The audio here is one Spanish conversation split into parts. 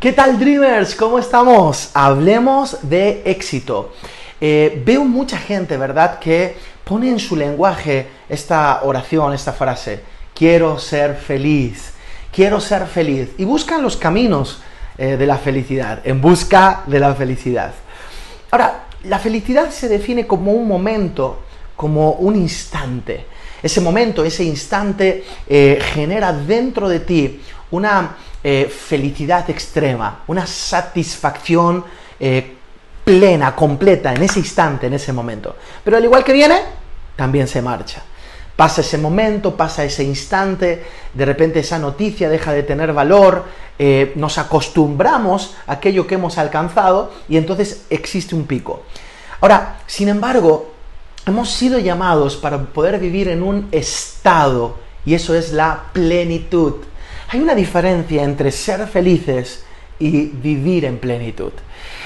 ¿Qué tal Dreamers? ¿Cómo estamos? Hablemos de éxito. Eh, veo mucha gente, ¿verdad?, que pone en su lenguaje esta oración, esta frase, quiero ser feliz, quiero ser feliz, y buscan los caminos eh, de la felicidad, en busca de la felicidad. Ahora, la felicidad se define como un momento, como un instante. Ese momento, ese instante eh, genera dentro de ti una eh, felicidad extrema, una satisfacción eh, plena, completa, en ese instante, en ese momento. Pero al igual que viene, también se marcha. Pasa ese momento, pasa ese instante, de repente esa noticia deja de tener valor, nos acostumbramos a aquello que hemos alcanzado y entonces existe un pico. Ahora, sin embargo, hemos sido llamados para poder vivir en un estado y eso es la plenitud. Hay una diferencia entre ser felices y vivir en plenitud.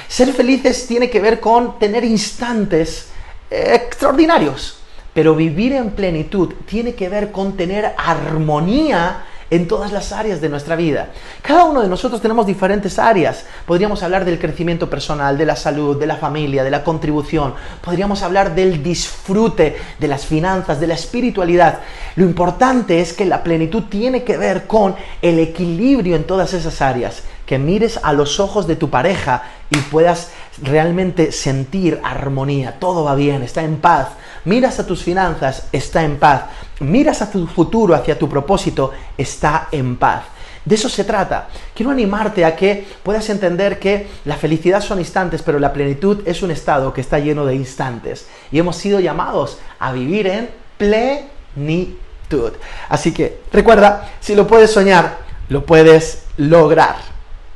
Ser felices tiene que ver con tener instantes extraordinarios, pero vivir en plenitud tiene que ver con tener armonía en todas las áreas de nuestra vida. Cada uno de nosotros tenemos diferentes áreas. Podríamos hablar del crecimiento personal, de la salud, de la familia, de la contribución. Podríamos hablar del disfrute, de las finanzas, de la espiritualidad. Lo importante es que la plenitud tiene que ver con el equilibrio en todas esas áreas. Que mires a los ojos de tu pareja y puedas realmente sentir armonía. Todo va bien, está en paz. Miras a tus finanzas, está en paz miras a tu futuro, hacia tu propósito, está en paz. De eso se trata. Quiero animarte a que puedas entender que la felicidad son instantes, pero la plenitud es un estado que está lleno de instantes. Y hemos sido llamados a vivir en plenitud. Así que recuerda, si lo puedes soñar, lo puedes lograr.